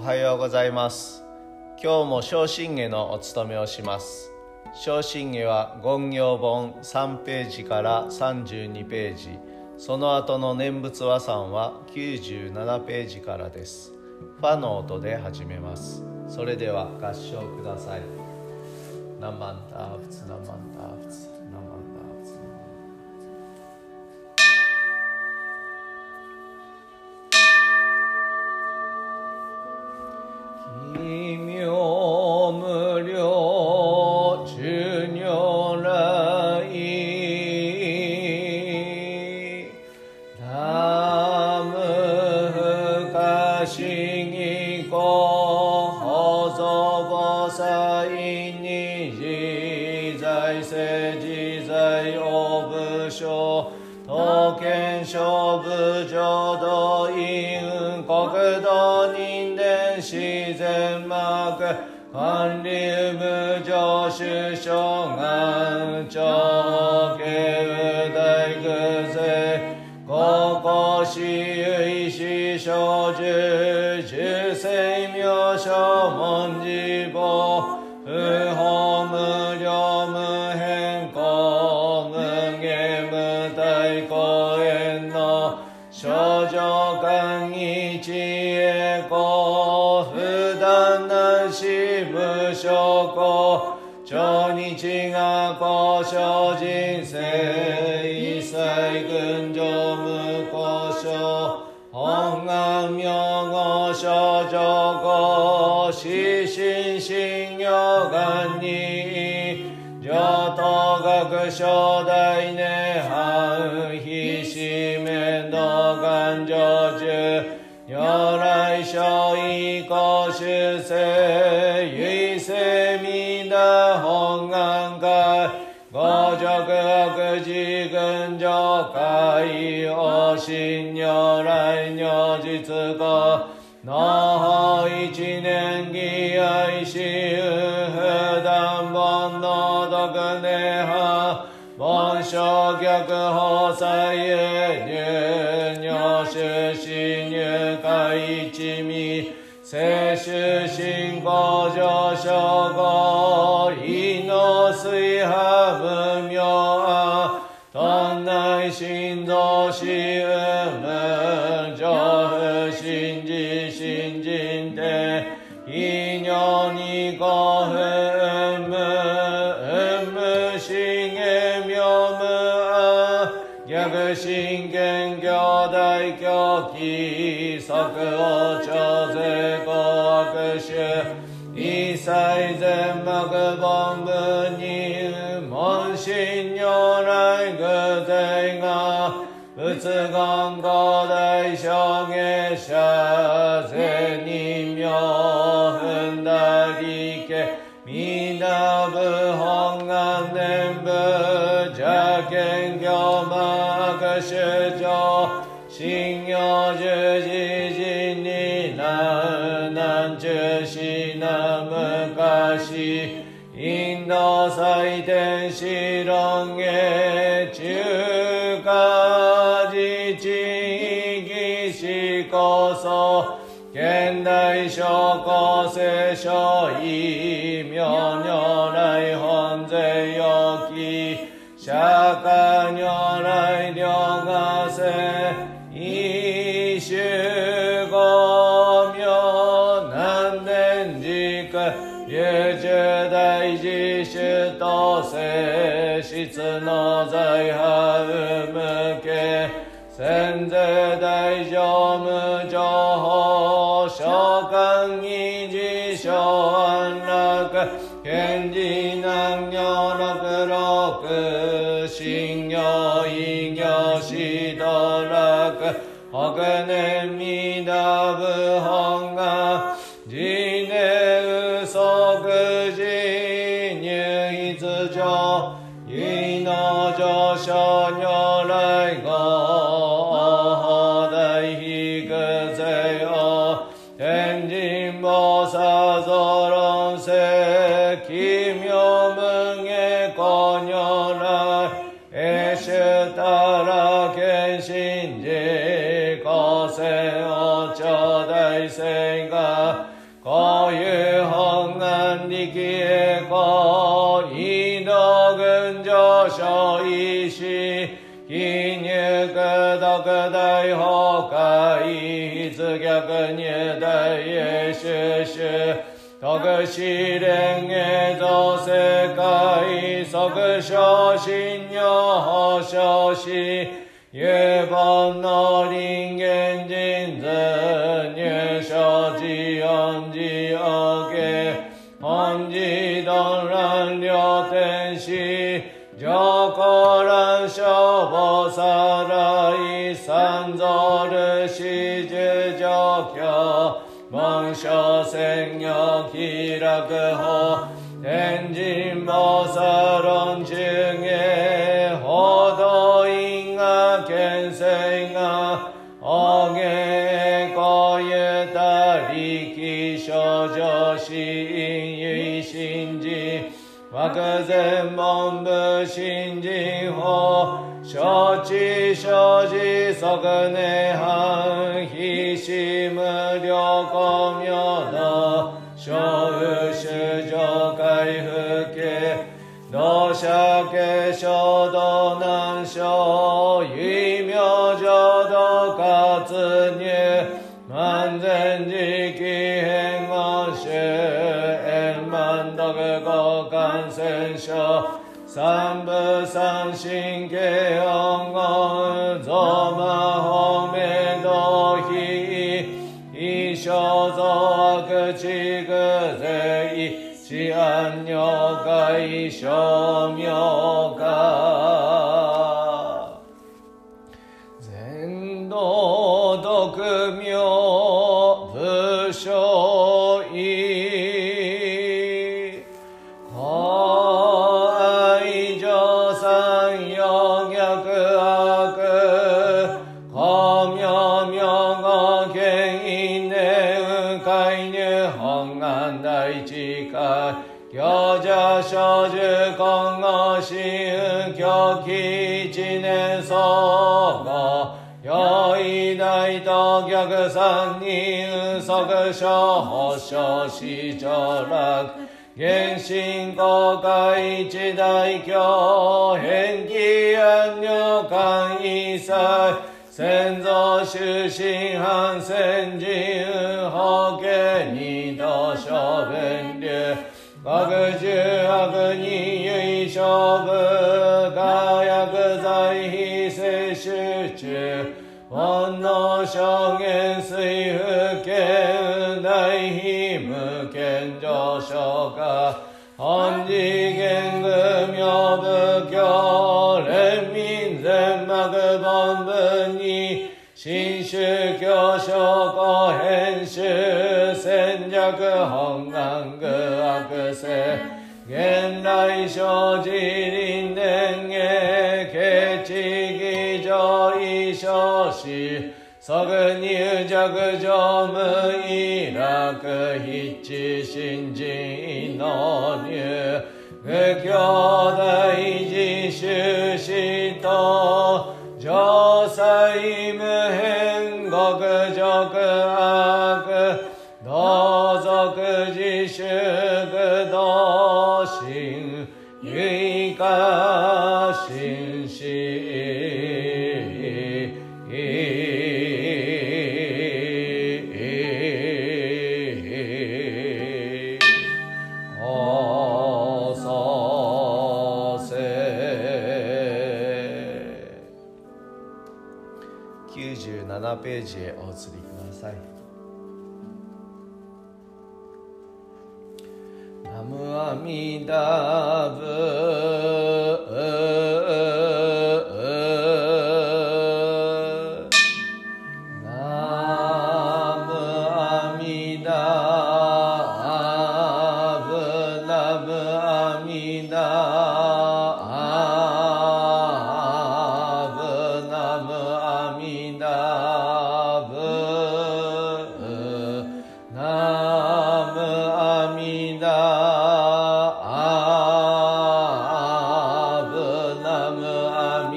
おはようございます。今日も昇進下のお務めをします。昇進下は言行本3ページから32ページ。その後の念仏和算は97ページからです。ファの音で始めます。それでは合唱ください。ナマンターフツナマンターフツ live 無証拠超日が交渉人生。一切群上無交渉。本願名号少女語死心信行願に。上等学小大涅槃非死面倒願成就。如来所以公主世王神如来如実語の一年義愛し不断本能毒涅槃本性逆法左右入尿種子入会一味聖種信仰上昇後真剣兄弟狂気即応調税公悪種一切全幕本部に門神如来偶然が仏言五大証下者善主張信行十字人にな南中死な昔インド祭天使論下中華自治義士こそ現代諸公聖書異優柔大自主と性質の財派生向け先税大乗無情報召喚議事小安楽賢治南行六六信行異行指導楽北年未打部本主たら献身寺個性を頂戴せがこういう本願力へこ移動群上昇意し非入独大崩壊必逆入大優秀主特試練へ造世界即昇信用保証し有本の人間人図入所自音自王家本自論乱両天使上皇乱消防さらい三蔵る始終状況文書宣業気楽法天神菩薩論中下報道因が見性がおげこゆた力少女死因唯信じ漠然文部新人法承知生じ即涅槃非死無量光明の小宇修上回復家同社家衝動難所唯名浄土活入万全時期変合衆円満独語感染症三部三神経音言増魔法明道非異所造悪地具税治安尿界消妙化全道独名新教期一年総合良い大と逆三人即所保証市長楽原神公開一大教返記安女官一切先祖終身反戦人法家二度小分流学十悪人唯勝負煩悩証言水不見大非無見上昇化本次元具名仏教連民全幕本文に新宗教証拠編集戦略本願具悪性現来生じ臨年へケチ議場異少子即入弱常無意楽必致新人の入仏教大事修士と上97ページへお移りくださいナムアミダブ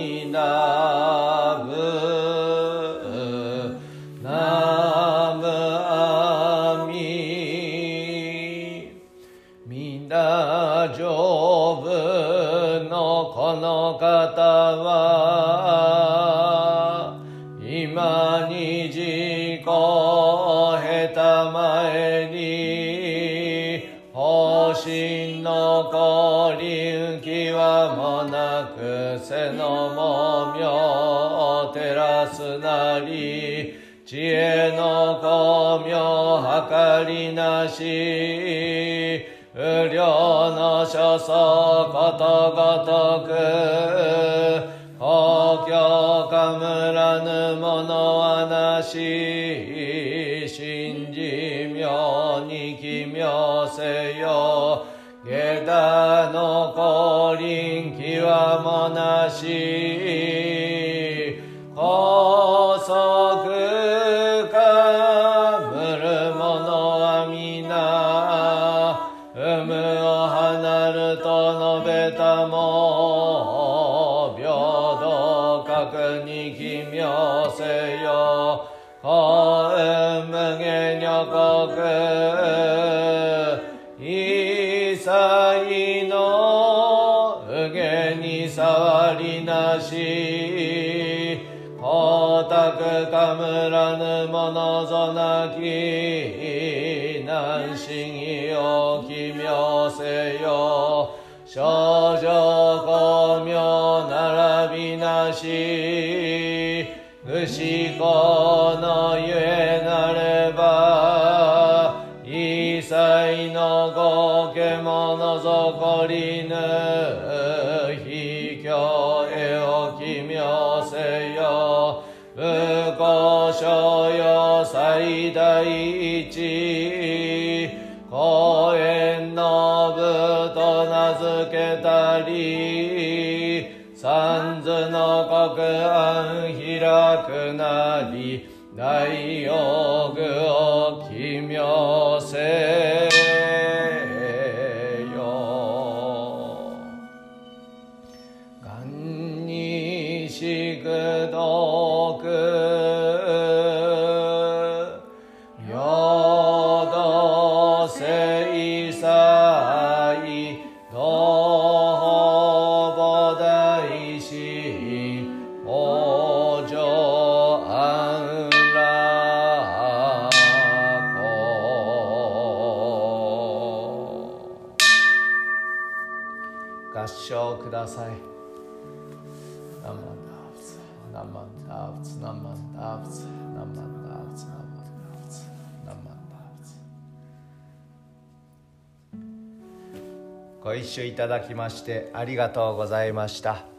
Amina. 方針の降臨きはもなく背のもみょ照らすなり知恵の光明計りなし無量の所相ことごとく公共かむらぬものはなし信じ妙に奇妙せよ。下駄の降臨極もなし。に奇妙せよ幸運無限女国一切の右限に触りなし光沢かむらぬものぞなき難心を奇妙せよ少女光明並びなし牛子のゆえなれば一切のご獣ぞこりぬ秘境へお奇妙せよ武功所よ最大一公園暗開くなり大用具を奇妙せよ。願にしくどく合唱ください。何万ダーブツ、何万ダーブツ、何万ダーブツ、何万ダーブツ、何万ダーブツ、何万ダーブツ。ご一緒いただきましてありがとうございました。